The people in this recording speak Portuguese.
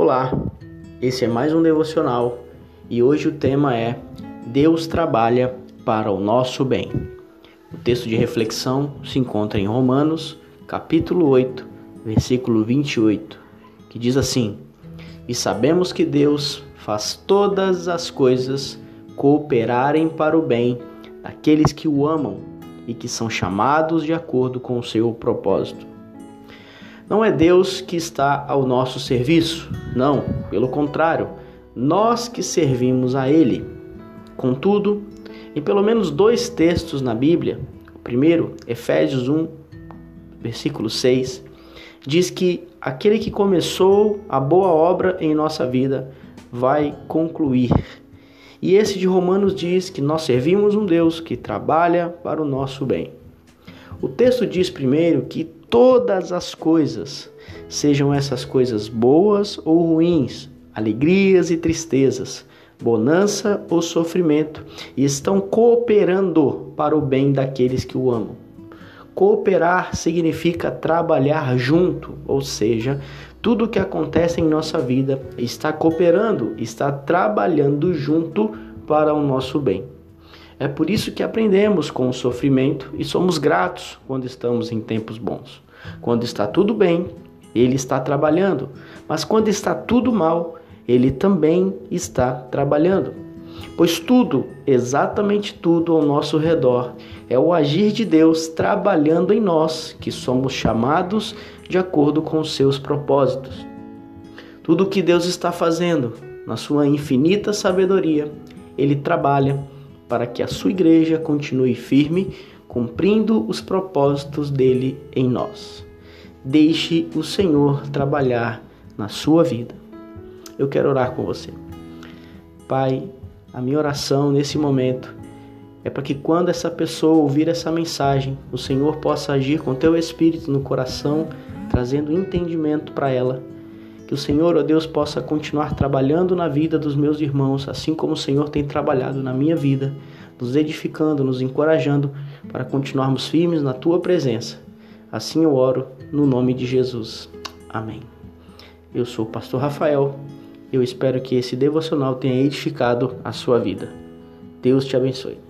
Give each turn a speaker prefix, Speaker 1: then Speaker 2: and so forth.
Speaker 1: Olá, esse é mais um devocional e hoje o tema é Deus trabalha para o nosso bem. O texto de reflexão se encontra em Romanos, capítulo 8, versículo 28, que diz assim: E sabemos que Deus faz todas as coisas cooperarem para o bem daqueles que o amam e que são chamados de acordo com o seu propósito. Não é Deus que está ao nosso serviço, não, pelo contrário, nós que servimos a Ele. Contudo, em pelo menos dois textos na Bíblia, o primeiro, Efésios 1, versículo 6, diz que aquele que começou a boa obra em nossa vida vai concluir. E esse de Romanos diz que nós servimos um Deus que trabalha para o nosso bem. O texto diz primeiro que todas as coisas, sejam essas coisas boas ou ruins, alegrias e tristezas, bonança ou sofrimento, e estão cooperando para o bem daqueles que o amam. Cooperar significa trabalhar junto, ou seja, tudo o que acontece em nossa vida está cooperando, está trabalhando junto para o nosso bem. É por isso que aprendemos com o sofrimento e somos gratos quando estamos em tempos bons. Quando está tudo bem, ele está trabalhando, mas quando está tudo mal, ele também está trabalhando. Pois tudo, exatamente tudo ao nosso redor, é o agir de Deus trabalhando em nós, que somos chamados de acordo com os seus propósitos. Tudo o que Deus está fazendo, na sua infinita sabedoria, ele trabalha para que a sua igreja continue firme, cumprindo os propósitos dele em nós. Deixe o Senhor trabalhar na sua vida. Eu quero orar com você. Pai, a minha oração nesse momento é para que quando essa pessoa ouvir essa mensagem, o Senhor possa agir com teu espírito no coração, trazendo entendimento para ela que o Senhor, ó Deus, possa continuar trabalhando na vida dos meus irmãos, assim como o Senhor tem trabalhado na minha vida, nos edificando, nos encorajando para continuarmos firmes na tua presença. Assim eu oro no nome de Jesus. Amém. Eu sou o pastor Rafael. Eu espero que esse devocional tenha edificado a sua vida. Deus te abençoe.